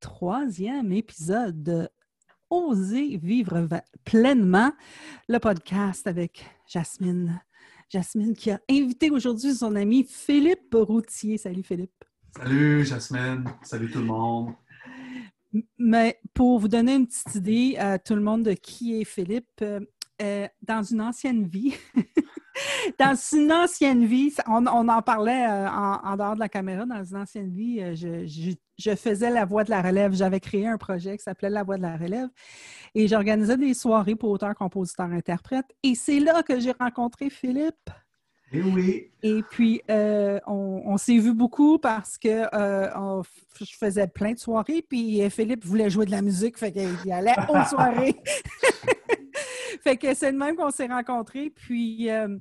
troisième épisode de Oser vivre pleinement, le podcast avec Jasmine. Jasmine qui a invité aujourd'hui son ami Philippe Routier. Salut Philippe. Salut Jasmine. Salut tout le monde. Mais pour vous donner une petite idée à tout le monde de qui est Philippe, euh, euh, dans une ancienne vie, dans une ancienne vie, on, en parlait euh, en, dehors de la caméra, dans une ancienne vie, euh, je, faisais la voix de la relève. J'avais créé un projet qui s'appelait La voix de la relève et j'organisais des soirées pour auteurs, compositeurs, interprètes. Et c'est là que j'ai rencontré Philippe. Et eh oui. Et puis, euh, on, s'est vu beaucoup parce que je faisais plein de soirées, puis Philippe voulait jouer de la musique, fait qu'il allait aux soirées. fait que c'est le même qu'on s'est rencontrés. Puis euh,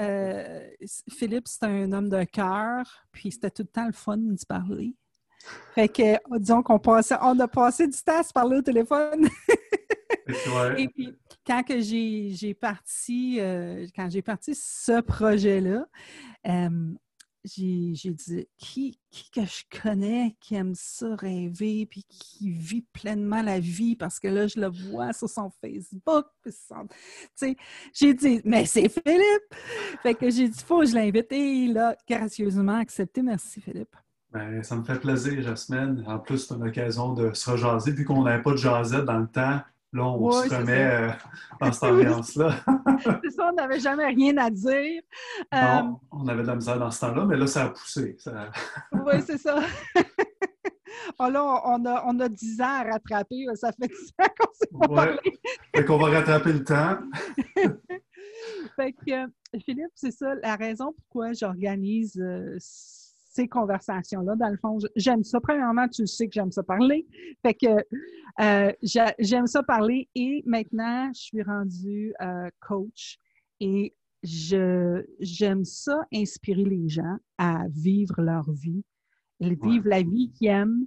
euh, Philippe, c'est un homme de cœur. Puis c'était tout le temps le fun de parler. Fait que disons qu'on passait, on a passé du temps à se parler au téléphone. Et puis quand que j'ai parti, euh, quand j'ai parti ce projet-là, j'ai dit qui, qui que je connais qui aime ça rêver puis qui vit pleinement la vie? Parce que là je le vois sur son Facebook j'ai dit mais c'est Philippe! Fait que j'ai dit faut que je l'invite. Et il a gracieusement accepté. Merci Philippe ben, ça me fait plaisir, Jasmine. En plus, c'est une occasion de se rejaser. Vu qu'on n'avait pas de jasette dans le temps, Là, on se remet euh, dans cette ambiance-là. c'est ça, on n'avait jamais rien à dire. Non, euh, on avait de la misère dans ce temps-là, mais là, ça a poussé. oui, c'est ça. Oh, là, on a, on a 10 ans à rattraper. Ça fait 10 ans qu'on s'est pas parlé. fait qu'on va rattraper le temps. fait que, Philippe, c'est ça la raison pourquoi j'organise euh, ces conversations-là. Dans le fond, j'aime ça. Premièrement, tu sais que j'aime ça parler. Fait que euh, j'aime ça parler et maintenant, je suis rendue euh, coach et j'aime ça inspirer les gens à vivre leur vie, vivre la vie qu'ils aiment,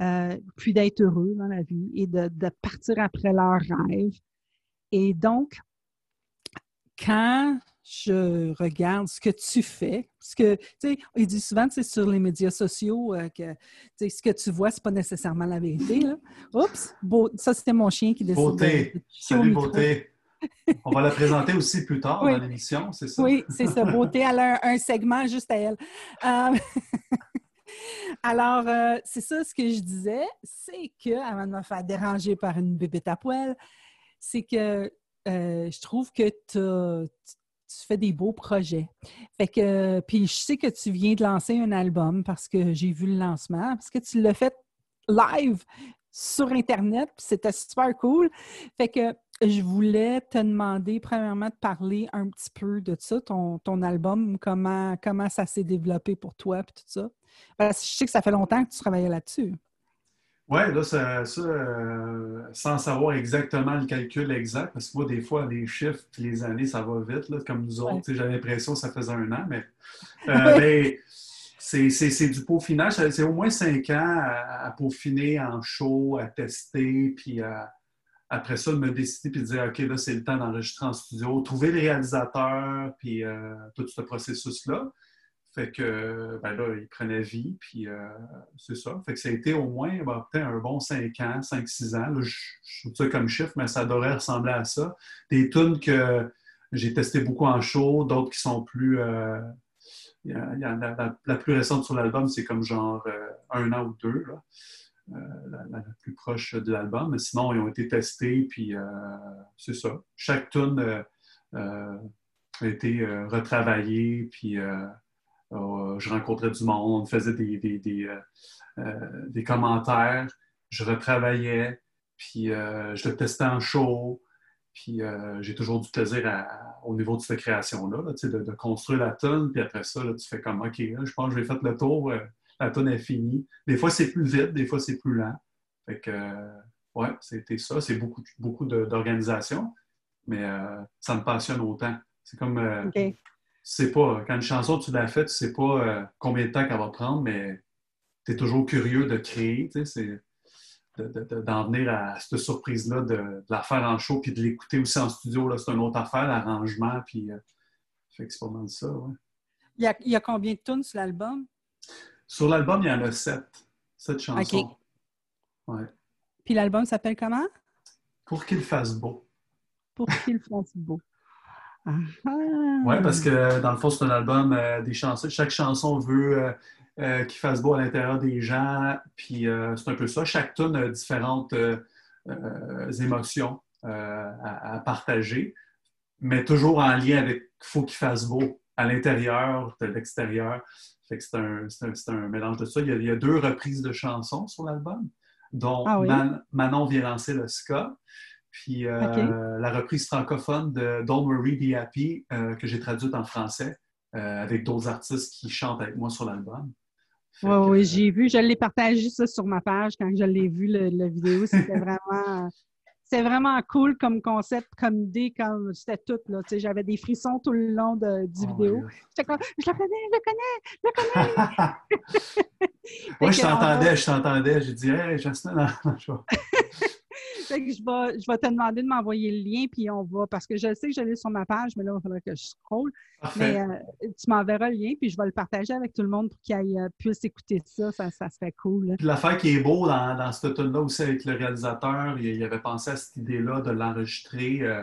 euh, puis d'être heureux dans la vie et de, de partir après leurs rêves. Et donc, quand je regarde ce que tu fais. Parce que, tu sais, il dit souvent, c'est sur les médias sociaux euh, que, ce que tu vois, c'est pas nécessairement la vérité. Oups! ça, c'était mon chien qui décide. Beauté! Salut, Beauté! On va la présenter aussi plus tard dans l'émission, c'est ça? Oui, c'est ça. Beauté, elle a un, segment juste à elle. Euh, alors, euh, c'est ça ce que je disais, c'est que, avant de me faire déranger par une bébête à poêle, c'est que je trouve que tu tu fais des beaux projets. Fait que, puis je sais que tu viens de lancer un album parce que j'ai vu le lancement, parce que tu l'as fait live sur Internet, c'était super cool. Fait que je voulais te demander, premièrement, de parler un petit peu de ça, ton, ton album, comment, comment ça s'est développé pour toi, puis tout ça. Parce je sais que ça fait longtemps que tu travaillais là-dessus. Oui, là, ça, euh, sans savoir exactement le calcul exact, parce que moi, des fois, les chiffres les années, ça va vite, là, comme nous autres. J'ai l'impression que ça faisait un an, mais, euh, c'est du peaufinage. C'est au moins cinq ans à, peaufiner en show, à tester, puis après ça, de me décider puis de dire OK, là, c'est le temps d'enregistrer en studio, trouver les réalisateurs, puis euh, tout ce processus-là. Fait que, ben là, il prenait vie, puis euh, c'est ça. Fait que ça a été au moins ben, peut-être un bon 5 ans, 5-6 ans. Là, je, je trouve ça comme chiffre, mais ça devrait ressembler à ça. Des tunes que j'ai testé beaucoup en show, d'autres qui sont plus. Euh, y a, la, plus récente sur l'album, c'est comme genre euh, un an ou deux, là. La, plus proche de l'album. Mais sinon, ils ont été testés, puis c'est ça. Chaque tune a été retravaillée, puis je rencontrais du monde, on faisait des, des, des, euh, euh, commentaires, je retravaillais, puis je le testais en show, puis j'ai toujours du plaisir au niveau de cette création-là, de, de, construire la tonne, puis après ça, tu fais comme OK, je pense que j'ai fait le tour, la tonne est finie. Des fois, c'est plus vite, des fois, c'est plus lent. Fait que, ouais, c'était ça. C'est beaucoup, beaucoup d'organisation, mais ça me passionne autant. C'est comme sais pas, quand une chanson, tu l'as faite, tu sais pas euh, combien de temps qu'elle va prendre, mais tu es toujours curieux de créer, tu sais, d'en venir à cette surprise-là, de, la faire en show, puis de l'écouter aussi en studio, c'est une autre affaire, l'arrangement, puis euh, fait que c'est pas mal ça, ouais. Il y, a, il y a combien de tunes sur l'album? Sur l'album, il y en a sept. Sept chansons. OK. Puis l'album s'appelle comment? Pour qu'il fasse beau. Pour qu'il fasse beau. Oui, parce que dans le fond, c'est un album euh, des chansons. Chaque chanson veut euh, euh, qu'il fasse beau à l'intérieur des gens. Puis c'est un peu ça. Chaque tune a différentes émotions à, partager, mais toujours en lien avec faut qu'il fasse beau à l'intérieur, de l'extérieur. Fait que c'est un, mélange de ça. Il y, a, deux reprises de chansons sur l'album, dont ah Manon vient lancer le ska. Puis euh, la reprise francophone de Don't Worry Be Happy, euh, que j'ai traduite en français, euh, avec d'autres artistes qui chantent avec moi sur l'album. Oui, oui, j'ai vu, je l'ai partagé ça sur ma page quand je l'ai vu, la vidéo. C'était vraiment c'est vraiment cool comme concept, comme idée, comme c'était tout. Là, j'avais des frissons tout le long de, du oh vidéo. J'étais comme, je le connais, je le connais, je le connais. Moi, je t'entendais, je t'entendais. J'ai dit, hey, Jasmine, je je, vais, te demander de m'envoyer le lien, puis on va, parce que je sais que je l'ai sur ma page, mais là, il faudrait que je scroll. Mais euh, tu m'enverras le lien, puis je vais le partager avec tout le monde pour qu'ils euh, puissent écouter ça. Ça, serait cool. L'affaire qui est beau dans, dans ce tune-là aussi avec le réalisateur, il, avait pensé à cette idée-là de l'enregistrer euh,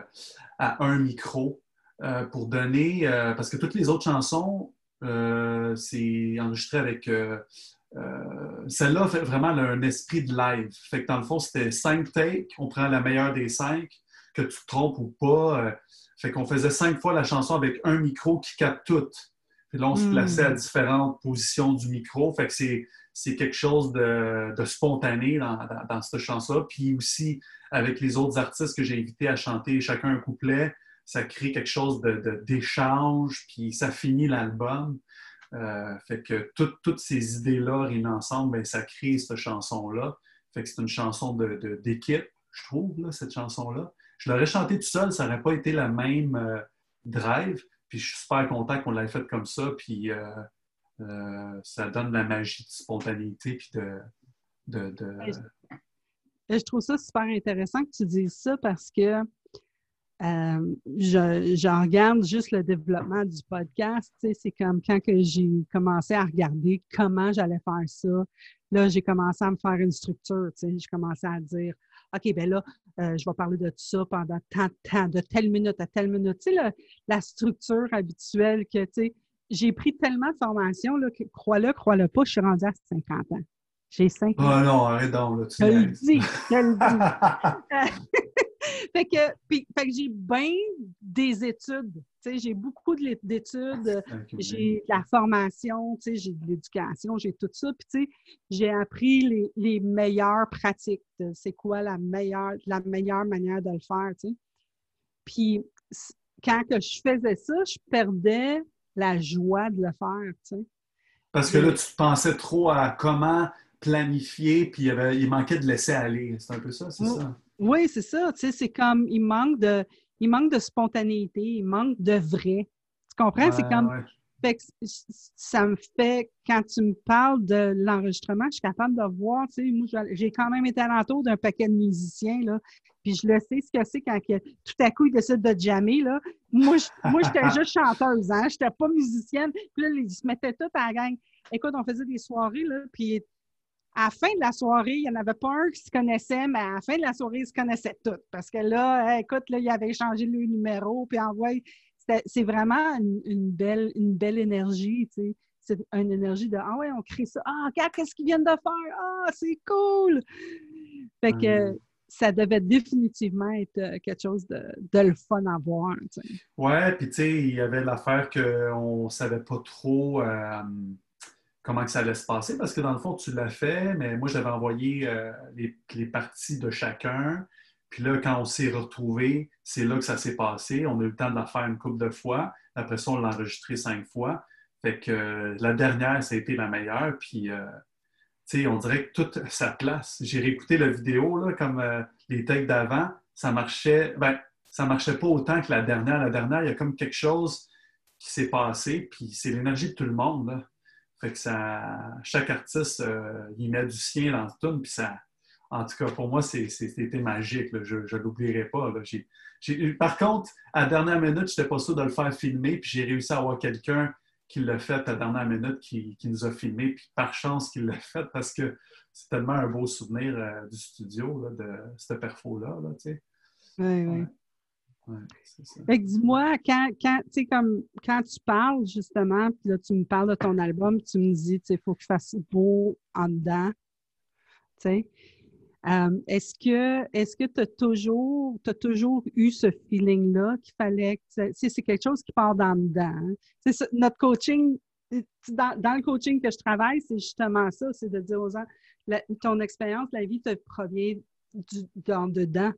à un micro pour donner, parce que toutes les autres chansons, c'est enregistré avec euh, celle-là fait vraiment un esprit de live. Fait que dans le fond, c'était cinq takes. On prend la meilleure des cinq, que tu te trompes ou pas. Euh, fait qu'on faisait cinq fois la chanson avec un micro qui capte tout. Puis là, on se hmm. plaçait à différentes positions du micro. Fait que c'est, quelque chose de, spontané dans, cette chanson-là. Puis aussi, avec les autres artistes que j'ai invités à chanter chacun un couplet, ça crée quelque chose de, d'échange, puis ça finit l'album. Euh, fait que toutes ces idées-là réunies ensemble, ben, ça crée cette chanson-là. Fait que c'est une chanson d'équipe, de, je trouve, cette chanson-là. Je l'aurais chantée tout seul, ça n'aurait pas été la même euh, drive. Puis je suis super content qu'on l'ait faite comme ça. Puis euh, ça donne la magie de spontanéité. Puis de, Je trouve ça super intéressant que tu dises ça parce que euh, je, regarde juste le développement du podcast. C'est comme quand que j'ai commencé à regarder comment j'allais faire ça. Là, j'ai commencé à me faire une structure. J'ai commencé à dire OK, ben là, euh, je vais parler de tout ça pendant tant de temps, de telle minute à telle minute. Tu sais, la structure habituelle que, tu sais, j'ai pris tellement de formations, là, que crois-le, crois-le pas, je suis rendue à 50 ans. J'ai 50 ans. Oh non, arrête donc, là, tu Je le dis, je le dis. fait que, fait que j'ai bien des études. J'ai beaucoup d'études, j'ai de la formation, j'ai de l'éducation, j'ai tout ça. Puis j'ai appris les, les, meilleures pratiques. C'est quoi la meilleure, la meilleure manière de le faire. T'sais. Puis quand que je faisais ça, je perdais la joie de le faire. T'sais. Parce que là, tu pensais trop à comment planifier, puis il, y avait, il manquait de laisser aller. C'est un peu ça, c'est ça? Oui, c'est ça. Tu sais, c'est comme, il manque de, il manque de spontanéité, il manque de vrai. Tu comprends? c'est comme, fait que ça me fait, quand tu me parles de l'enregistrement, je suis capable de voir, tu sais, moi, j'ai quand même été alentour d'un paquet de musiciens, là, puis je le sais ce que c'est quand que, tout à coup, ils décident de jammer, là. Moi, moi j'étais juste chanteuse, hein, j'étais pas musicienne, puis là, ils se mettaient tout à la gang. Écoute, on faisait des soirées, là, puis à la fin de la soirée, il n'y en avait pas un qui se connaissait, mais à la fin de la soirée, ils se connaissaient tous. Parce que là, écoute, là, il avait changé le numéro, puis envoyé. C'est vraiment une, belle, une belle énergie, tu sais. C'est une énergie de Ah ouais, on crée ça. Ah, regarde, qu'est-ce qu'ils viennent de faire? Ah, c'est cool! Fait que ça devait définitivement être euh, quelque chose de, le fun à voir. Tu sais. Ouais, puis tu sais, il y avait l'affaire qu'on ne savait pas trop. Euh, comment que ça allait se passer, parce que dans le fond, tu l'as fait, mais moi, j'avais envoyé euh, les, parties de chacun. Puis là, quand on s'est retrouvés, c'est là que ça s'est passé. On a eu le temps de la faire une couple de fois. Après ça, on l'a enregistré cinq fois. Fait que euh, la dernière, ça a été la meilleure. Puis, euh, tu sais, on dirait que toute sa place. J'ai réécouté la vidéo, là, comme les takes d'avant. Ça marchait, ben, ça marchait pas autant que la dernière. La dernière, il y a comme quelque chose qui s'est passé. Puis c'est l'énergie de tout le monde. Fait que ça, chaque artiste, euh, il met du sien dans le tune, puis ça, en tout cas, pour moi, c'était magique. Je ne l'oublierai pas. par contre, à la dernière minute, je n'étais pas sûr de le faire filmer, puis j'ai réussi à avoir quelqu'un qu'il l'a fait à la dernière minute, qui, nous a filmé, puis par chance qu'il l'a fait parce que c'est tellement un beau souvenir euh, du studio, de cette perfo-là. Là, oui, oui. Fait que dis-moi, quand, quand, comme, quand tu parles justement, puis là, tu me parles de ton album, tu me dis, il faut qu'il fasse beau en dedans. Euh, est-ce que est-ce que tu as toujours, as toujours eu ce feeling-là qu'il fallait que c'est quelque chose qui part dans dedans? Hein? notre coaching, dans, dans, le coaching que je travaille, c'est justement ça, c'est de dire aux gens, ton expérience, la vie te provient du, dans dedans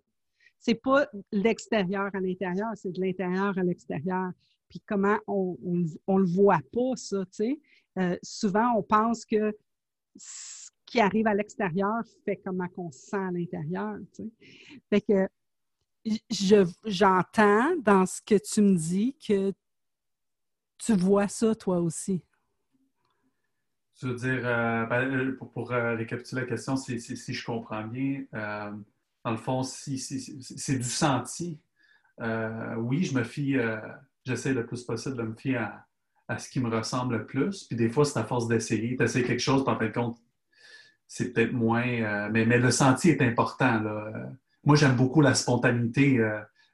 c'est pas l'extérieur à l'intérieur, c'est de l'intérieur à l'extérieur. Puis comment on ne le voit pas, ça, tu sais? Euh, souvent, on pense que ce qui arrive à l'extérieur fait comment on se sent à l'intérieur, tu sais? Fait que j'entends dans ce que tu me dis que tu vois ça toi aussi. Tu veux dire, euh, ben, euh, pour, récapituler la question, si, je comprends bien, dans le fond, si, c'est du senti. Euh, oui, je me fie, euh, j'essaie le plus possible de me fier à, ce qui me ressemble le plus. Puis des fois, c'est à force d'essayer. Tu essaies quelque chose, puis en fin de compte, c'est peut-être moins. Euh, mais, le senti est important. Moi, j'aime beaucoup la spontanéité.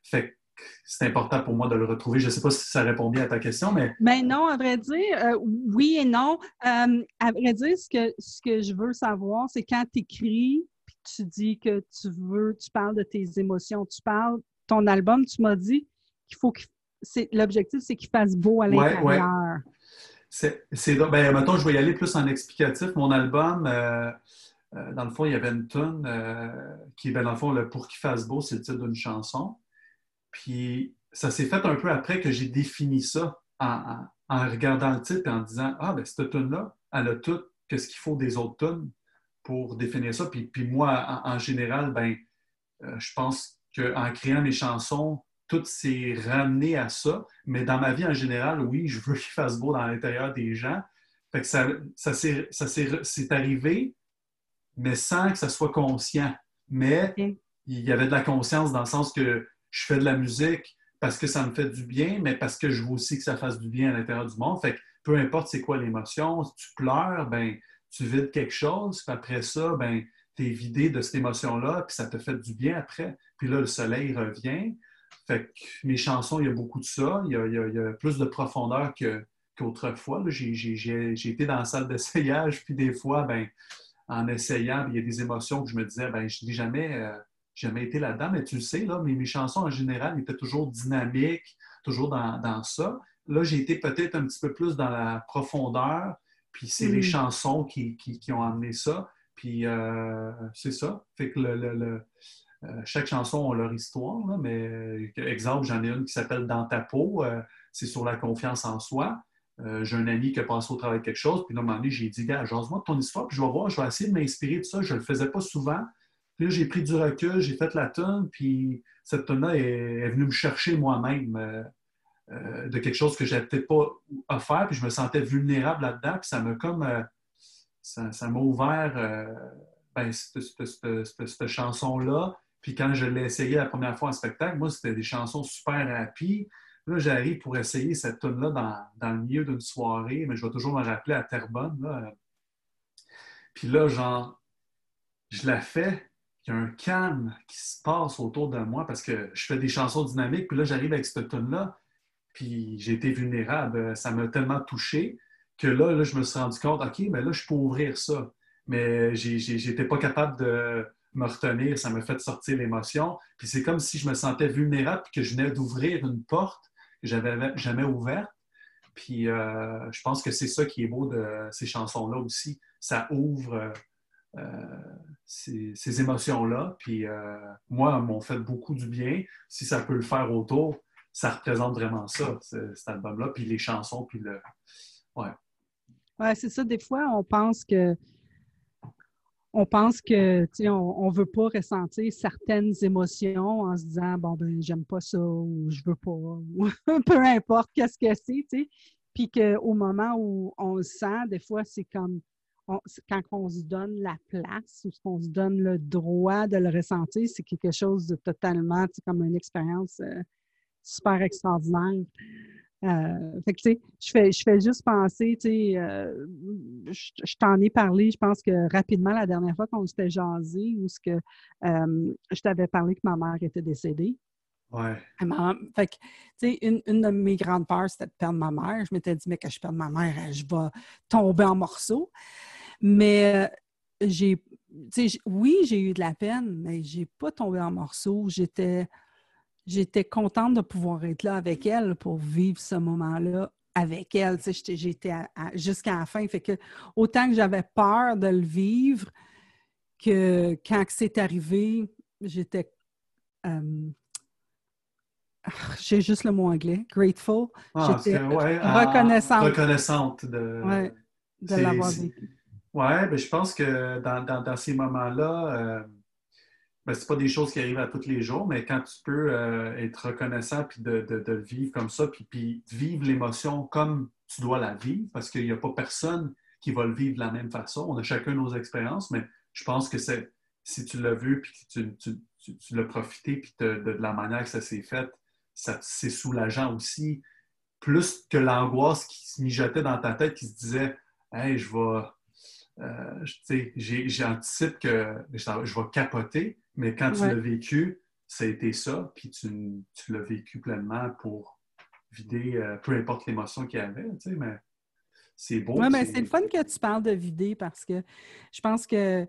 fait c'est important pour moi de le retrouver. Je ne sais pas si ça répond bien à ta question, mais. Mais ben non, à vrai dire, oui et non. à vrai dire, ce que, ce que je veux savoir, c'est quand tu écris, tu dis que tu veux, tu parles de tes émotions, tu parles, ton album, tu m'as dit qu'il faut que l'objectif, c'est qu'il fasse beau à l'intérieur. C'est, ben, mettons, je vais y aller plus en explicatif. Mon album, euh, euh, dans le fond, il y avait une tune euh, qui, ben, dans le fond, le Pour qu'il fasse beau, c'est le titre d'une chanson. Puis, ça s'est fait un peu après que j'ai défini ça en, regardant le titre et en disant Ah, ben, cette tune-là, elle a tout ce qu'il faut des autres tunes pour définir ça. Puis, puis moi, en, général, ben, euh, je pense qu'en créant mes chansons, tout s'est ramené à ça. Mais dans ma vie en général, oui, je veux qu'il fasse beau dans l'intérieur des gens. Fait que ça, ça c'est arrivé, mais sans que ça soit conscient. Mais il y avait de la conscience dans le sens que je fais de la musique parce que ça me fait du bien, mais parce que je veux aussi que ça fasse du bien à l'intérieur du monde. Fait que peu importe c'est quoi l'émotion, si tu pleures, ben tu vides quelque chose, puis après ça, ben, tu es vidé de cette émotion-là, puis ça te fait du bien après. Puis là, le soleil revient. Fait que mes chansons, il y a beaucoup de ça. Il y a, plus de profondeur qu'autrefois. J'ai été dans la salle d'essayage, puis des fois, ben, en essayant, il y a des émotions que je me disais, ben, je n'ai jamais, euh, jamais été là-dedans, mais tu le sais, là, mes, mes chansons en général étaient toujours dynamiques, toujours dans, dans ça. Là, j'ai été peut-être un petit peu plus dans la profondeur, puis c'est les mm. chansons qui, ont amené ça. Puis euh, c'est ça. Fait que le, euh, chaque chanson a leur histoire, mais euh, exemple, j'en ai une qui s'appelle Dans ta peau, c'est sur la confiance en soi. j'ai un ami qui a passé au travail quelque chose, puis là, à un moment donné, j'ai dit, gars, jase-moi de ton histoire, puis je vais voir, je vais essayer de m'inspirer de ça. Je ne le faisais pas souvent. Puis là, j'ai pris du recul, j'ai fait la tonne, puis cette tonne-là est, venue me chercher moi-même. Euh, de quelque chose que j'avais peut-être pas offert, puis je me sentais vulnérable là-dedans, puis ça m'a comme euh, ça, m'a ouvert euh, ben, cette, chanson-là. Puis quand je l'ai essayé la première fois en spectacle, moi, c'était des chansons super rapides. Là, j'arrive pour essayer cette tune-là dans, le milieu d'une soirée, mais je vais toujours me rappeler à Terrebonne. Là. Puis là, genre, je la fais, il y a un calme qui se passe autour de moi parce que je fais des chansons dynamiques, puis là, j'arrive avec cette tune-là, puis j'ai été vulnérable. Ça m'a tellement touché que là, je me suis rendu compte, OK, mais là, je peux ouvrir ça. Mais j'étais pas capable de me retenir. Ça m'a fait sortir l'émotion. Puis c'est comme si je me sentais vulnérable et que je venais d'ouvrir une porte que j'avais jamais ouverte. Puis euh, je pense que c'est ça qui est beau de ces chansons-là aussi. Ça ouvre euh, ces, émotions-là. Puis euh, moi, m'ont fait beaucoup du bien. Si ça peut le faire autour, ça représente vraiment ça, cet album-là, puis les chansons, puis le. Ouais. Ouais, c'est ça. Des fois, on pense que. On pense que, tu on ne veut pas ressentir certaines émotions en se disant, bon, ben, j'aime pas ça ou je veux pas, ou peu importe qu'est-ce que c'est, tu sais. Puis qu'au moment où on le sent, des fois, c'est comme quand on se donne la place ou qu'on se donne le droit de le ressentir, c'est quelque chose de totalement, tu sais, comme une expérience euh, super extraordinaire. Euh, fait que, tu sais, je fais, je fais juste penser, tu sais, euh, je, t'en ai parlé, je pense que rapidement la dernière fois qu'on s'était jasé, où ce que euh, je t'avais parlé que ma mère était décédée. Ouais. Fait que, tu sais, une, une, de mes grandes peurs, c'était de perdre ma mère. Je m'étais dit, mais que je perde ma mère, je vais tomber en morceaux. Mais j'ai, tu sais, oui, j'ai eu de la peine, mais j'ai pas tombé en morceaux. J'étais j'étais contente de pouvoir être là avec elle pour vivre ce moment-là avec elle. J'étais jusqu'à la fin. Fait que autant que j'avais peur de le vivre, que quand c'est arrivé, j'étais. Euh, j'ai juste le mot anglais, grateful. Ah, j'étais ah, reconnaissante. Reconnaissante de, ouais, de l'avoir vécu. Oui, ben, je pense que dans, dans, ces moments-là, euh, ben, ce pas des choses qui arrivent à tous les jours, mais quand tu peux euh, être reconnaissant puis de, de, vivre comme ça, puis, puis vivre l'émotion comme tu dois la vivre, parce qu'il n'y a pas personne qui va le vivre de la même façon. On a chacun nos expériences, mais je pense que c'est si tu l'as vu puis que tu, tu, tu, l'as profité puis de, de, la manière que ça s'est fait, c'est soulageant aussi. Plus que l'angoisse qui se mijotait dans ta tête, qui se disait Hey, je vais. Euh, J'anticipe que je vais capoter. Mais quand tu l'as vécu, ça a été ça, puis tu, tu l'as vécu pleinement pour vider, euh, peu importe l'émotion qu'il y avait, tu sais, mais c'est beau. Oui, mais c'est le fun que tu parles de vider parce que je pense que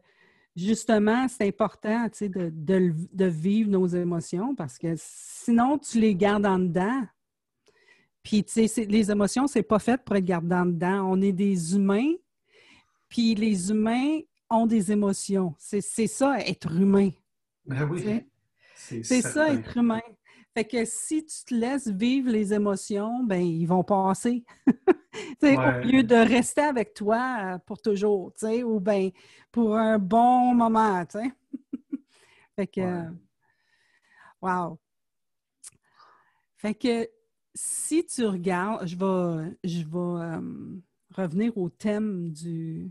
justement, c'est important, tu sais, de, de, de, vivre nos émotions parce que sinon, tu les gardes en dedans. Puis, tu sais, les émotions, c'est pas fait pour être gardé en dedans. On est des humains, puis les humains ont des émotions. C'est ça, être humain. Ben oui. C'est ça, être humain. Fait que si tu te laisses vivre les émotions, ben ils vont passer. Au lieu de rester avec toi euh, pour toujours, ou bien pour un bon moment, fait que, wow. Fait que si tu regardes, je vais, je vais euh, revenir au thème du,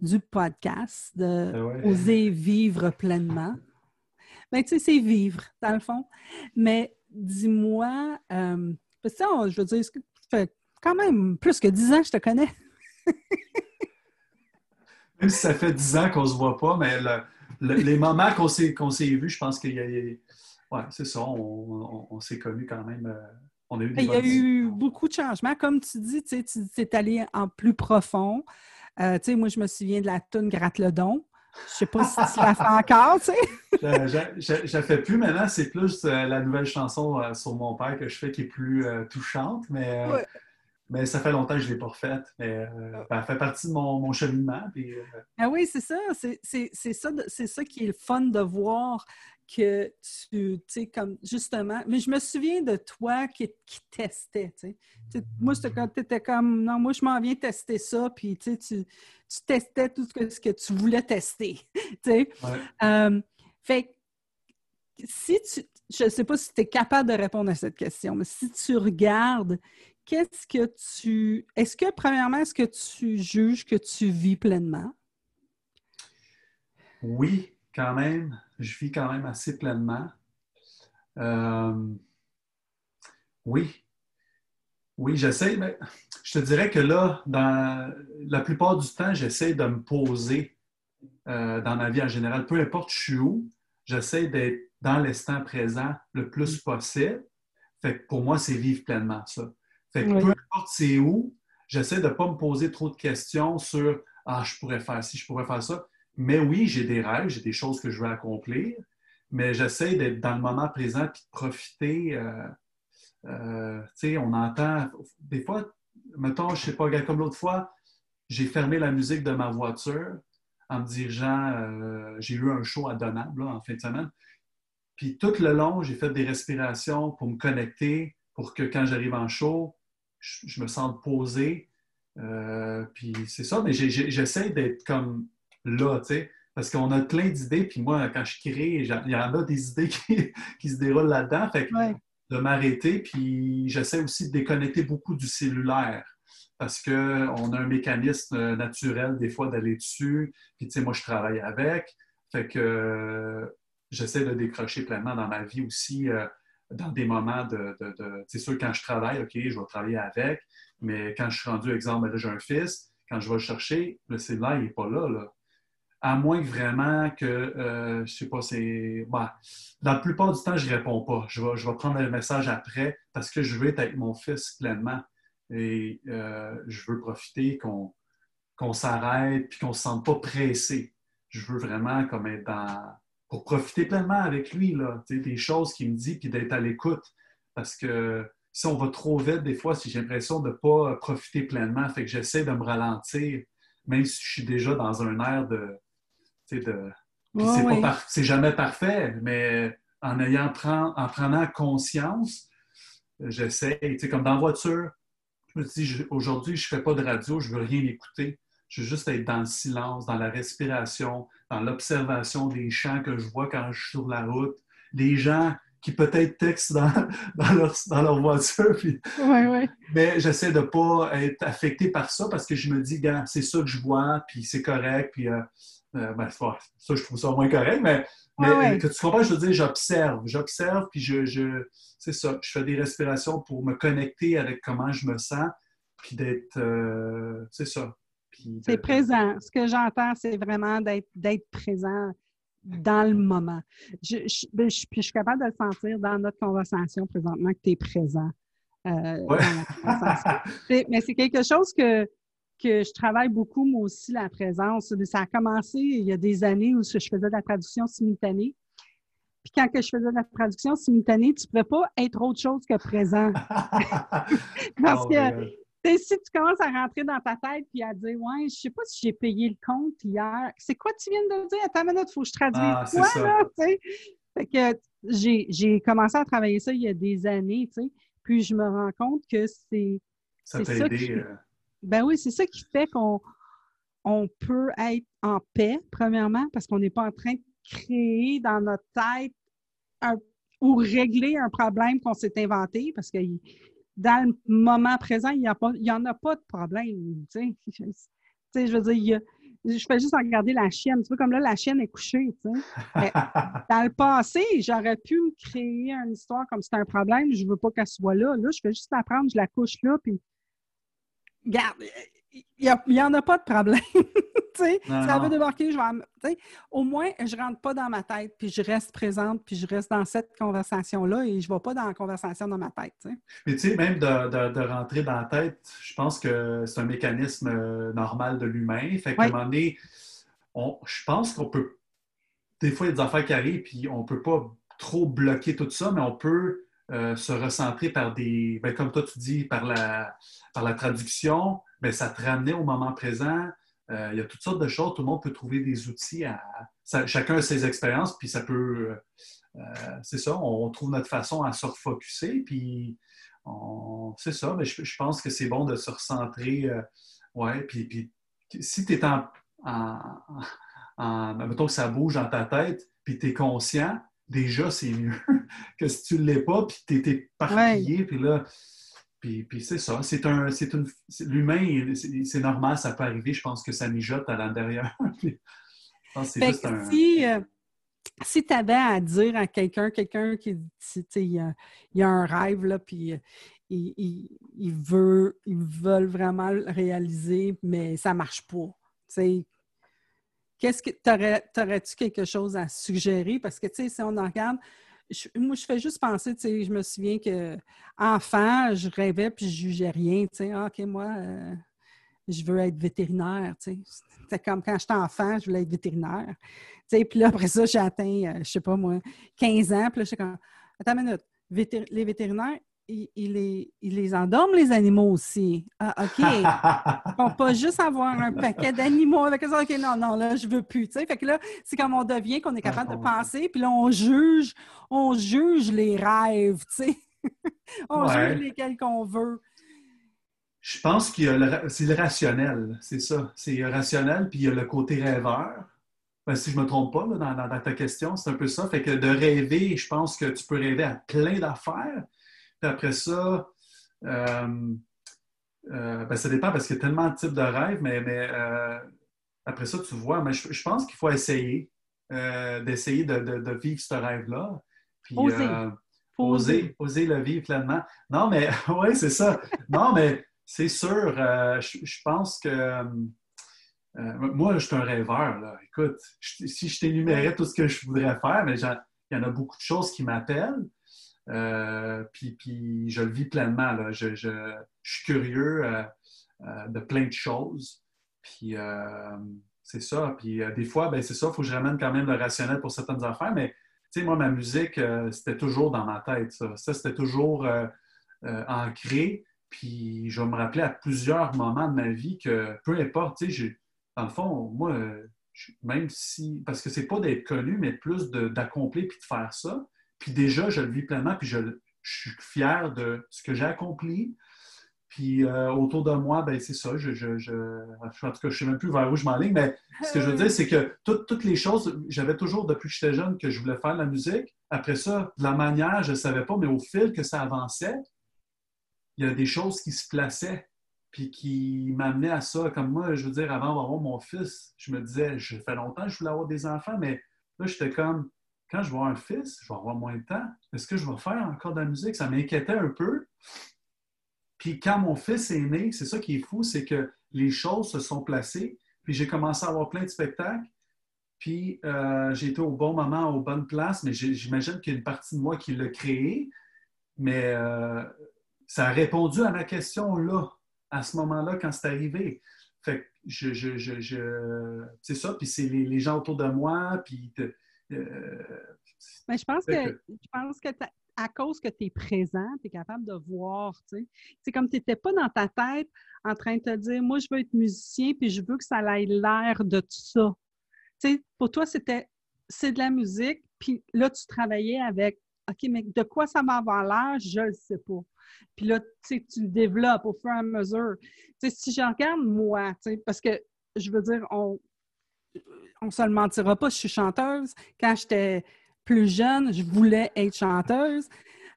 du podcast, de ah oser vivre pleinement. Ben, tu sais, c'est vivre, dans le fond. Mais dis-moi, euh, parce que je veux dire, ça fait quand même plus que dix ans que je te connais? même si ça fait dix ans qu'on ne se voit pas, mais les moments qu'on s'est, qu'on s'est vus, je pense qu'il y a. Ouais, c'est ça, on, s'est connus quand même. Euh, on a eu Il y a eu beaucoup de changements. Comme tu dis, tu es allé en plus profond. Euh, tu sais, moi, je me souviens de la toune Gratte le don. Je sais pas si tu la fais encore, tu sais. je ne fais plus maintenant. C'est plus euh, la nouvelle chanson euh, sur mon père que je fais qui est plus euh, touchante, mais, mais ça fait longtemps que je ne l'ai pas refaite. Mais elle fait partie de mon, mon cheminement. Ah oui, c'est ça. C'est ça, ça qui est le fun de voir que tu, tu sais, comme justement, mais je me souviens de toi qui, qui testais, tu sais. Moi, tu étais comme, non, moi, je m'en viens tester ça, puis tu, tu, testais tout ce que, ce que tu voulais tester, tu sais. Euh, fait si tu, je ne sais pas si tu es capable de répondre à cette question, mais si tu regardes, qu'est-ce que tu, est-ce que, premièrement, est-ce que tu juges que tu vis pleinement? Oui, quand même je vis quand même assez pleinement. Euh, oui. Oui, j'essaie, mais je te dirais que là, dans la plupart du temps, j'essaie de me poser euh, dans ma vie en général. Peu importe je suis où, j'essaie d'être dans l'instant présent le plus possible. Fait que pour moi, c'est vivre pleinement ça. Fait que peu importe c'est où, j'essaie de ne pas me poser trop de questions sur Ah, je pourrais faire ci, je pourrais faire ça. Mais oui, j'ai des rêves, j'ai des choses que je veux accomplir, mais j'essaie d'être dans le moment présent et de profiter. Euh, euh, tu sais, on entend des fois, mettons, je sais pas, comme l'autre fois, j'ai fermé la musique de ma voiture en me dirigeant, euh, j'ai eu un show à Donable en fin de semaine. Puis tout le long, j'ai fait des respirations pour me connecter, pour que quand j'arrive en show, je, me sente posé. puis c'est ça, mais j'essaie d'être comme là, tu sais. Parce qu'on a plein d'idées, puis moi, quand je crée, il y en a des idées qui, se déroulent là-dedans. Fait que de m'arrêter, puis j'essaie aussi de déconnecter beaucoup du cellulaire. Parce qu'on a un mécanisme naturel, des fois, d'aller dessus. Puis, tu sais, moi, je travaille avec. Fait que j'essaie de décrocher pleinement dans ma vie aussi. Euh, dans des moments de. c'est sûr, quand je travaille, OK, je vais travailler avec, mais quand je suis rendu, exemple, là, j'ai un fils, quand je vais le chercher, le cellulaire, il n'est pas là, là. À moins que vraiment que, euh, je sais pas, c'est. Bah, la plupart du temps, je ne réponds pas. Je vais, je vais prendre le message après parce que je veux être avec mon fils pleinement. Et euh, je veux profiter qu'on qu'on s'arrête puis qu'on ne se sente pas pressé. Je veux vraiment comme être dans. pour profiter pleinement avec lui, là, des choses qu'il me dit puis d'être à l'écoute. Parce que si on va trop vite, des fois, si j'ai l'impression de ne pas profiter pleinement, fait que j'essaie de me ralentir, même si je suis déjà dans un air de. De c'est jamais parfait, mais en ayant en prenant conscience, j'essaie, comme dans la voiture, je me dis aujourd'hui, je ne fais pas de radio, je ne veux rien écouter. Je veux juste être dans le silence, dans la respiration, dans l'observation des champs que je vois quand je suis sur la route, des gens qui peut-être textent dans, dans, leur, voiture. Mais j'essaie de ne pas être affecté par ça parce que je me dis, c'est ça que je vois, puis c'est correct, puis euh, euh, ben, ça, je trouve ça moins correct, mais, mais que tu comprends, je veux dire, j'observe, j'observe, puis je, je c'est ça, je fais des respirations pour me connecter avec comment je me sens, puis d'être, euh, c'est ça, c'est présent. Ce que j'entends, c'est vraiment d'être présent dans le moment. Je, ben, je, je, suis capable de le sentir dans notre conversation présentement que tu es présent. Euh, mais c'est quelque chose que, que je travaille beaucoup, moi aussi, la présence. Ça a commencé il y a des années où je faisais de la traduction simultanée. Puis quand que je faisais de la traduction simultanée, tu ne pouvais pas être autre chose que présent. Parce oh, que si tu commences à rentrer dans ta tête puis à dire Ouais, je sais pas si j'ai payé le compte hier, c'est quoi tu viens de dire? Attends une minute, il faut que je traduise ah, quoi, là? Fait que j'ai commencé à travailler ça il y a des années, tu sais. Puis je me rends compte que c'est. Ça t'a aidé. Qui, euh. Ben oui, c'est ça qui fait qu'on on peut être en paix, premièrement, parce qu'on n'est pas en train de créer dans notre tête ou régler un problème qu'on s'est inventé, parce que dans le moment présent, il n'y en a pas de problème. Tu sais, je veux dire, je fais juste regarder la chienne. Tu vois, comme là, la chienne est couchée. Tu sais. dans le passé, j'aurais pu me créer une histoire comme c'est un problème, je ne veux pas qu'elle soit là. Là, je fais juste la prendre, je la couche là, puis. Regarde, il n'y en a pas de problème. si elle veut débarquer, je vais. Au moins, je ne rentre pas dans ma tête, puis je reste présente, puis je reste dans cette conversation-là et je ne vais pas dans la conversation dans ma tête. Mais tu sais, même de, rentrer dans la tête, je pense que c'est un mécanisme euh, normal de l'humain. Fait qu'à un moment donné, je pense qu'on peut. Des fois, il y a des affaires qui arrivent, puis on ne peut pas trop bloquer tout ça, mais on peut euh, se recentrer par des. Ben, comme toi, tu dis, par la, par la traduction, mais ça te ramenait au moment présent. Euh, il y a toutes sortes de choses. Tout le monde peut trouver des outils. À, chacun a ses expériences, puis ça peut. Euh, c'est ça, on, trouve notre façon à se refocuser, puis c'est ça. Mais je, pense que c'est bon de se recentrer. Euh, ouais, puis, puis si tu es en, en, Mettons que ça bouge dans ta tête, puis tu es conscient, déjà, c'est mieux que si tu ne l'es pas, puis tu es éparpillé, puis là puis, c'est ça, c'est un, c'est une, l'humain, c'est normal, ça peut arriver. Je pense que ça mijote à l'intérieur. c'est juste un... Si, euh, si tu avais à dire à quelqu'un, quelqu'un qui il a, il a un rêve, là, puis euh, il, il, veut, ils veulent vraiment le réaliser, mais ça ne marche pas. Qu'est-ce que t'aurais-tu quelque chose à suggérer? Parce que, tu sais, si on en regarde, moi, je fais juste penser, tu sais, je me souviens que enfant, je rêvais puis je jugeais rien, tu sais, ah, OK, moi, euh, je veux être vétérinaire, tu sais. Comme quand j'étais enfant, je voulais être vétérinaire. Tu sais, puis là, après ça, j'ai atteint, euh, je sais pas moi, 15 ans, puis là, j'étais comme, attends une minute, les vétérinaires, ils, les, les endorment, les animaux aussi. Ah, OK. Vont pas juste avoir un paquet d'animaux avec ça. OK, non, non, là, je veux plus. Fait que là, c'est comme on devient qu'on est capable de penser, puis là, on juge, on juge les rêves, tu sais. on juge lesquels qu'on veut. Je pense qu'il y a c'est le rationnel, c'est ça. C'est rationnel, puis il y a le côté rêveur. Ben, si je ne me trompe pas dans, dans, ta question, c'est un peu ça. Fait que de rêver, je pense que tu peux rêver à plein d'affaires, après ça, euh, euh, ben, ça dépend parce qu'il y a tellement de types de rêves, mais, euh, après ça, tu vois, mais je, pense qu'il faut essayer, d'essayer de, vivre ce rêve-là. Puis, oser. oser. le vivre pleinement. Non, mais oui, c'est ça. Non, mais c'est sûr, je, pense que moi, je suis un rêveur. Là. Écoute, si je t'énumérais tout ce que je voudrais faire, mais il y en a beaucoup de choses qui m'appellent. Euh, puis, je le vis pleinement. Là. Je, je, suis curieux de plein de choses. Puis c'est ça. Puis des fois, ben, c'est ça, il faut que je ramène quand même le rationnel pour certaines affaires, mais tu sais, moi, ma musique, c'était toujours dans ma tête. Ça, c'était toujours ancré. Puis je me rappeler à plusieurs moments de ma vie que peu importe, tu sais, dans le fond, moi, même si, parce que c'est pas d'être connu, mais plus d'accomplir puis de faire ça. Puis déjà, je le vis pleinement, puis je, suis fier de ce que j'ai accompli. Puis euh, autour de moi, ben c'est ça. Je, en tout cas, je ne sais même plus vers où je m'enligne, mais ce que je veux dire, c'est que toutes les choses, j'avais toujours, depuis que j'étais jeune, que je voulais faire de la musique. Après ça, de la manière, je ne savais pas, mais au fil que ça avançait, il y a des choses qui se plaçaient puis qui m'amenaient à ça. Comme moi, je veux dire, avant d'avoir mon fils, je me disais, je fais longtemps que je voulais avoir des enfants, mais là, j'étais comme, quand je vais avoir un fils, je vais avoir moins de temps. Est-ce que je vais faire encore de la musique? Ça m'inquiétait un peu. Puis quand mon fils est né, c'est ça qui est fou, c'est que les choses se sont placées. Puis j'ai commencé à avoir plein de spectacles. Puis euh, j'ai été au bon moment, aux bonnes places, mais j'imagine qu'il y a une partie de moi qui l'a créé. Mais euh, ça a répondu à ma question là, à ce moment-là, quand c'est arrivé. Fait que je, je, je, c'est ça, puis c'est les, gens autour de moi, puis... Mais je pense que, je pense que à cause que tu es présent, tu es capable de voir, tu sais. C'est comme tu n'étais pas dans ta tête en train de te dire, moi, je veux être musicien, puis je veux que ça ait l'air de tout ça. Pour toi, c'était, c'est de la musique, puis là, tu travaillais avec, OK, mais de quoi ça va avoir l'air, je ne sais pas. Puis là, tu le développes au fur et à mesure. si je regarde moi, parce que je veux dire, on ne se le mentira pas, je suis chanteuse. Quand j'étais plus jeune, je voulais être chanteuse.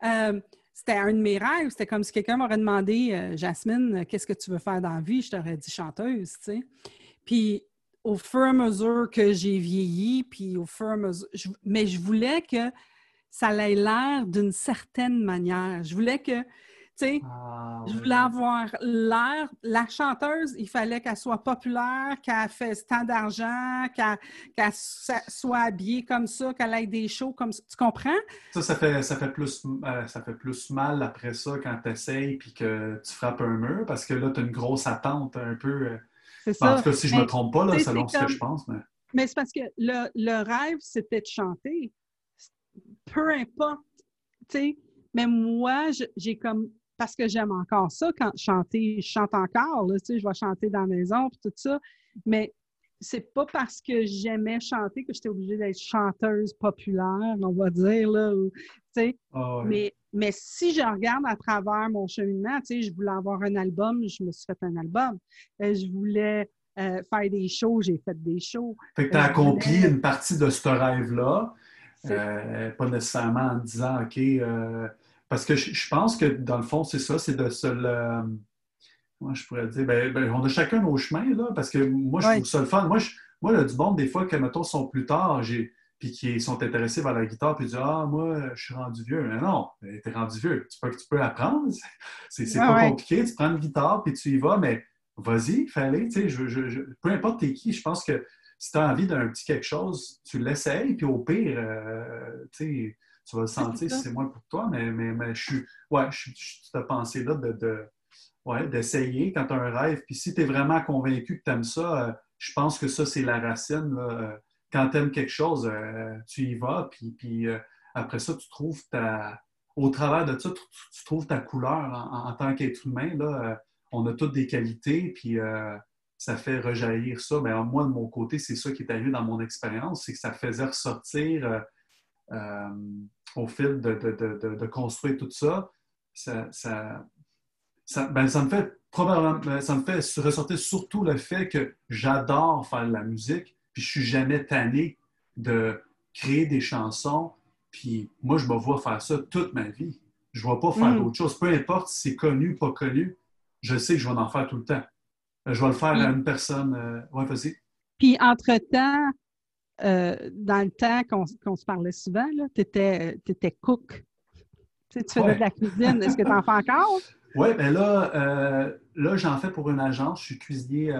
Euh, c'était un de mes rêves. C'était comme si quelqu'un m'aurait demandé euh, Jasmine, qu'est-ce que tu veux faire dans la vie? Je t'aurais dit chanteuse, tu sais. Puis au fur et à mesure que j'ai vieilli, puis au fur et à mesure. mais je voulais que ça ait l'air d'une certaine manière. Je voulais que ah, je voulais avoir l'air. La chanteuse, il fallait qu'elle soit populaire, qu'elle fasse tant d'argent, qu'elle soit habillée comme ça, qu'elle ait des shows comme ça. Tu comprends? Ça, ça fait, ça fait, plus, euh, ça fait plus mal après ça quand tu essayes puis que tu frappes un mur parce que là, tu as une grosse attente un peu. Euh, c'est ça. En tout cas, si je ne me trompe pas, là, selon ce que je pense. Mais, mais c'est parce que le, le rêve, c'était de chanter. Peu importe. sais. Mais moi, j'ai comme parce que j'aime encore ça quand chanter, je chante encore, là, tu sais, je vais chanter dans la maison et tout ça, mais c'est pas parce que j'aimais chanter que j'étais obligée d'être chanteuse populaire, on va dire, là, tu sais. Ah mais, mais si je regarde à travers mon cheminement, tu sais, je voulais avoir un album, je me suis fait un album. Euh, je voulais euh, faire des shows, j'ai fait des shows. Fait que tu as euh, accompli une partie de ce rêve-là, pas nécessairement en disant, OK, parce que je, pense que, dans le fond, c'est ça, c'est de se le. Moi, je pourrais dire, ben, ben, on a chacun nos chemins, là, parce que moi, je trouve ça le fun. Moi, je, moi, du monde, des fois, que, mettons, sont plus tard, puis qui sont intéressés par la guitare, puis disent Ah, moi, je suis rendu vieux. Mais non, tu es rendu vieux. Tu peux, tu peux apprendre. C'est pas compliqué. Tu prends une guitare, puis tu y vas, mais vas-y, fallait. Tu sais, je, peu importe t'es qui, je pense que si tu as envie d'un petit quelque chose, tu l'essayes, puis au pire, euh, tu sais tu vas le sentir si c'est moins pour toi, mais, mais, je suis, ouais, je suis pensée-là de, ouais, d'essayer quand tu as un rêve. Puis si tu es vraiment convaincu que tu aimes ça, euh, je pense que ça, c'est la racine. Là. Quand tu aimes quelque chose, euh, tu y vas, puis, puis euh, après ça, tu trouves ta. Au travers de ça, tu, trouves ta couleur en, tant qu'être humain. Là, on a toutes des qualités, puis ça fait rejaillir ça. Mais moi, de mon côté, c'est ça qui est arrivé dans mon expérience, c'est que ça faisait ressortir au fil de, construire tout ça, ça, ça, ben, ça, me fait probablement, ben, ça me fait ressortir surtout le fait que j'adore faire de la musique, puis je suis jamais tanné de créer des chansons, puis moi, je me vois faire ça toute ma vie. Je ne vois pas faire mm. d'autres choses. Peu importe si c'est connu, ou pas connu, je sais que je vais en faire tout le temps. Je vais le faire à une personne. Euh, ouais, vas-y. Puis, entre-temps, euh, dans le temps qu'on se parlait souvent, tu étais, cook. Tu, tu faisais de la cuisine. Est-ce que tu en fais encore? Oui, bien là, euh, là j'en fais pour une agence. Je suis cuisinier euh,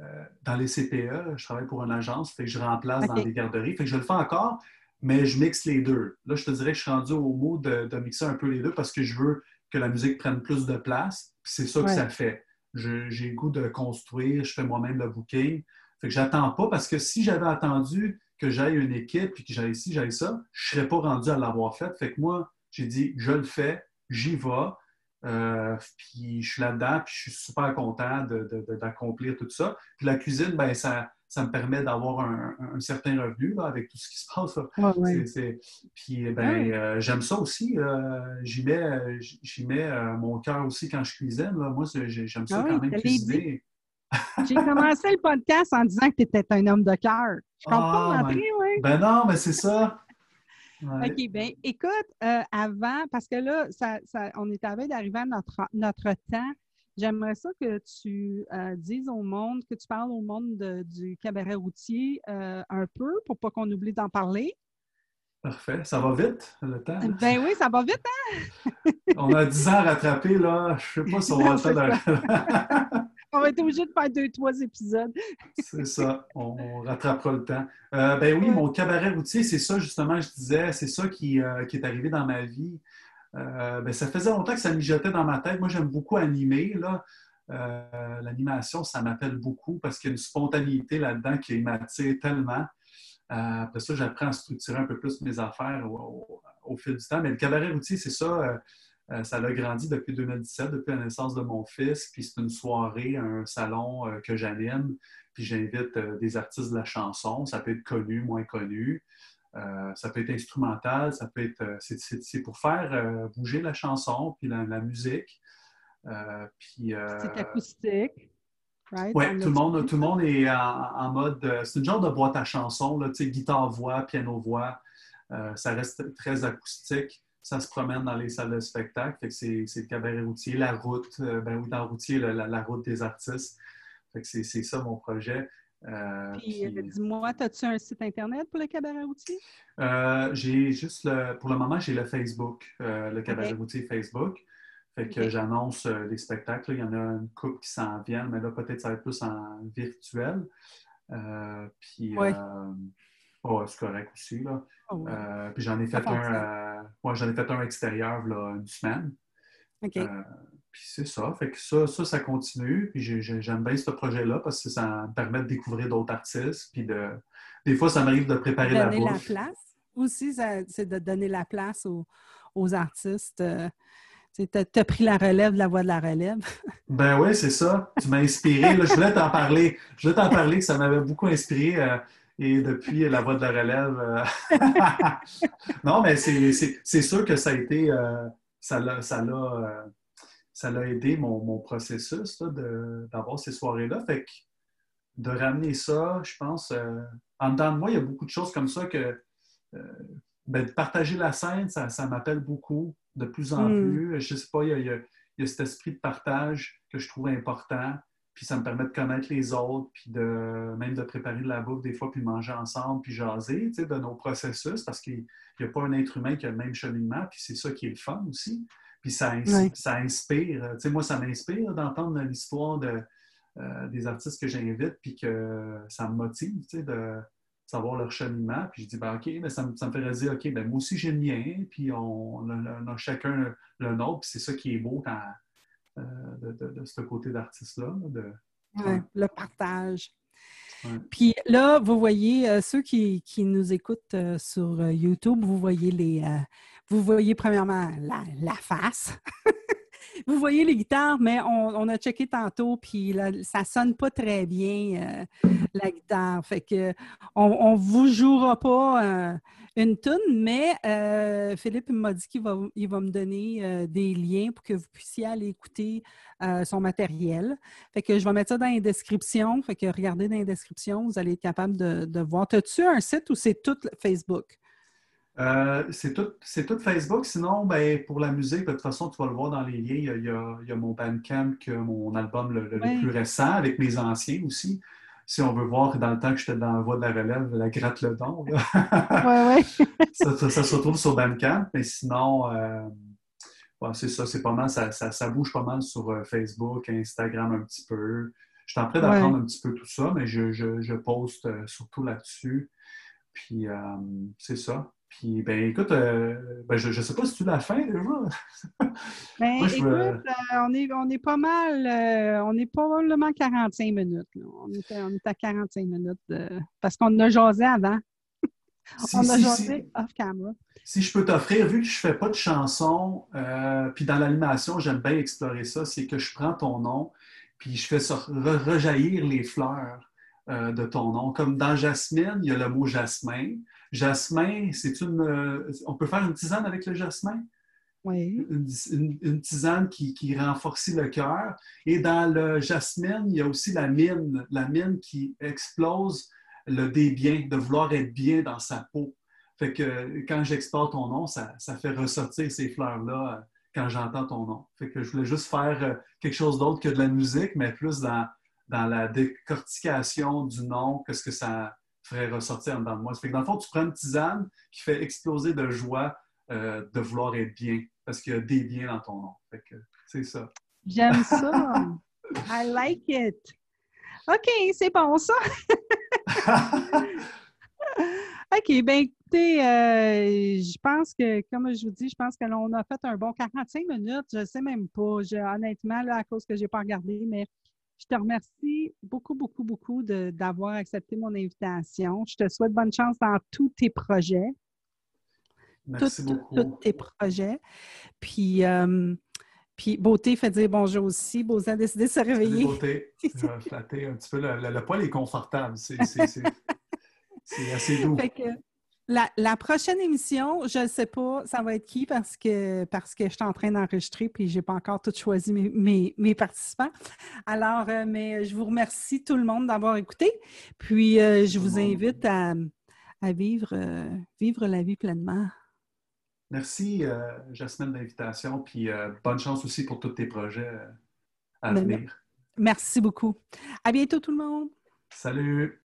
euh, dans les CPE. Je travaille pour une agence. Fait que je remplace dans des garderies. Fait que je le fais encore, mais je mixe les deux. Là, je te dirais que je suis rendu au mot de, mixer un peu les deux parce que je veux que la musique prenne plus de place. c'est ça que ça fait. J'ai le goût de construire. Je fais moi-même le booking. Fait que j'attends pas parce que si j'avais attendu que j'aille une équipe et que j'aille ci, j'aille ça, je ne serais pas rendu à l'avoir fait. Fait que moi, j'ai dit, je le fais, j'y vais. Euh, puis je suis là-dedans, puis je suis super content d'accomplir tout ça. Puis la cuisine, ben, ça, ça me permet d'avoir un, certain revenu avec tout ce qui se passe. Puis ben, euh, j'aime ça aussi. Euh, j'y mets, mets mon cœur aussi quand je cuisine. Moi, j'aime ça ah quand même cuisiner. J'ai commencé le podcast en disant que tu étais un homme de cœur. Je comprends pas ah, oui. Ben non, mais c'est ça. OK, bien, écoute, euh, avant, parce que là, ça, on est à d'arriver à notre, notre temps. J'aimerais ça que tu euh, dises au monde, que tu parles au monde du cabaret routier euh, un peu pour pas qu'on oublie d'en parler. Parfait. Ça va vite, le temps? Ben oui, ça va vite, hein? on a 10 ans à rattraper, là. Je ne sais pas si on va le temps on va être obligé de faire deux, trois épisodes. c'est ça, on, rattrapera le temps. Euh, ben oui, mon cabaret routier, c'est ça justement, je disais, c'est ça qui, euh, est arrivé dans ma vie. Euh, ben, ça faisait longtemps que ça mijotait dans ma tête. Moi, j'aime beaucoup animer. Là. L'animation, ça m'appelle beaucoup parce qu'il y a une spontanéité là-dedans qui m'attire tellement. après ça, j'apprends à structurer un peu plus mes affaires au, au, fil du temps. Mais le cabaret routier, c'est ça euh, ça a grandi depuis 2017, depuis la naissance de mon fils. Puis c'est une soirée, un salon euh, que j'anime. Puis j'invite euh, des artistes de la chanson. Ça peut être connu, moins connu. ça peut être instrumental. Ça peut être. c'est pour faire bouger la chanson puis la, musique. puis, c'est acoustique. Oui, tout, le monde, tout le monde est en, mode. C'est une genre de boîte à chansons, guitare-voix, piano-voix. ça reste très acoustique ça se promène dans les salles de spectacle. c'est, le cabaret routier, la route, euh, ben oui, dans le routier, la, route des artistes. c'est, ça mon projet. Euh, puis, euh, dis-moi, as-tu un site Internet pour le cabaret routier? j'ai juste le, pour le moment, j'ai le Facebook, le cabaret routier Facebook. Fait que j'annonce les spectacles. Il y en a une couple qui s'en viennent, mais là, peut-être ça va être plus en virtuel. puis, Oh, c'est correct aussi. Là. Oh, euh, puis j'en ai fait un euh, j'en ai fait un extérieur là, une semaine. Euh, puis c'est ça. Fait que ça, ça, ça continue. Puis j'aime bien ce projet-là parce que ça me permet de découvrir d'autres artistes. Puis de. Des fois, ça m'arrive de préparer la place. Aussi, c'est de donner la place aux, artistes. Tu as, pris la relève de la voix de la relève. ben oui, c'est ça. Tu m'as inspiré. je voulais t'en parler. Je voulais t'en parler que ça m'avait beaucoup inspiré. Et depuis la voix de la relève. Euh, non, mais c'est sûr que ça a été. Euh, ça l'a. Ça l'a euh, aidé mon, processus d'avoir ces soirées-là. Fait que de ramener ça, je pense, en dedans de moi, il y a beaucoup de choses comme ça que ben, de partager la scène, ça, m'appelle beaucoup, de plus en hmm. plus. Je ne sais pas, il y, a, cet esprit de partage que je trouve important. Puis ça me permet de connaître les autres, puis de même de préparer de la bouffe des fois, puis manger ensemble, puis jaser tu sais, de nos processus, parce qu'il n'y a pas un être humain qui a le même cheminement, puis c'est ça qui est le fun aussi. Puis ça, ça inspire. Tu sais, moi, ça m'inspire d'entendre l'histoire de, euh, des artistes que j'invite, puis que ça me motive tu sais, de savoir leur cheminement. Puis je dis, ben, OK, ben, ça, me, ça me fait dire, OK, ben, moi aussi j'ai le mien, puis on, a, chacun le nôtre, puis c'est ça qui est beau quand euh, de, ce côté d'artiste-là. le partage. Puis là, vous voyez, euh, ceux qui, nous écoutent euh, sur YouTube, vous voyez les. vous voyez premièrement la, la face. vous voyez les guitares, mais on, a checké tantôt, puis ça sonne pas très bien, la guitare. Fait que on, ne vous jouera pas une toune, mais euh, Philippe m'a dit qu'il va, me donner euh, des liens pour que vous puissiez aller écouter euh, son matériel. Fait que je vais mettre ça dans les descriptions. Fait que regardez dans les descriptions, vous allez être capable de, voir. As-tu un site ou c'est tout Facebook? C'est tout, tout, Facebook. Sinon, ben, pour la musique, de toute façon, tu vas le voir dans les liens. Il y a, il y a, mon Bandcamp, mon album le, plus récent, avec mes anciens aussi. si on veut voir que dans le temps que j'étais dans la voie de la relève, la gratte le don. Oui, oui. ça, ça, se retrouve sur Bandcamp, mais sinon, euh, c'est ça, c'est pas mal, ça, ça, bouge pas mal sur euh, Facebook, Instagram un petit peu. Je suis en train d'apprendre un petit peu tout ça, mais je, je, je poste euh, surtout là-dessus. Puis c'est ça. Puis, ben écoute, euh, ben, je ne sais pas si tu l'as fait déjà. ben, écoute, euh, on, est, on est pas mal, euh, on est probablement 45 minutes. On, est, on, est, à 45 minutes parce qu'on a jasé avant. on a jasé off-camera. Si je peux t'offrir, vu que je ne fais pas de chansons, puis dans l'animation, j'aime bien explorer ça, c'est que je prends ton nom, puis je fais rejaillir les fleurs de ton nom. Comme dans Jasmine, il y a le mot jasmin. Jasmin, c'est une. Euh, on peut faire une tisane avec le jasmin? Oui. Une, tisane qui, qui renforce le cœur. Et dans le jasmine, il y a aussi la mine, la mine qui explose le débian, de vouloir être bien dans sa peau. Fait que quand j'explore ton nom, ça, fait ressortir ces fleurs-là euh, quand j'entends ton nom. Fait que je voulais juste faire euh, quelque chose d'autre que de la musique, mais plus dans, dans la décortication du nom, qu'est-ce que ça, ferait ressortir en dedans de moi. Ça fait que dans le fond, tu prends une tisane qui fait exploser de joie euh, de vouloir être bien, parce qu'il y a des biens dans ton nom. Fait que c'est ça. J'aime ça. I like it. OK, c'est bon ça. OK, bien écoutez, euh, je pense que, comme je vous dis, je pense que l'on a fait un bon 45 minutes. Je ne sais même pas. honnêtement, là, à cause que je n'ai pas regardé, mais je te remercie beaucoup, beaucoup, beaucoup d'avoir accepté mon invitation. Je te souhaite bonne chance dans tous tes projets. Merci beaucoup. Tous tes projets. Puis, euh, puis Beauté fait dire bonjour aussi. Beauté a décidé de se réveiller. Beauté, flatter un petit peu. Le, poil est confortable. C'est assez doux. La, prochaine émission, je ne sais pas, ça va être qui parce que, parce que je suis en train d'enregistrer puis je n'ai pas encore tout choisi mes, mes, participants. Alors, euh, mais je vous remercie tout le monde d'avoir écouté. Puis, euh, je vous invite à, vivre, euh, vivre la vie pleinement. Merci, Jasmine, d'invitation. Puis, bonne chance aussi pour tous tes projets à ben, venir. Merci beaucoup. À bientôt, tout le monde. Salut.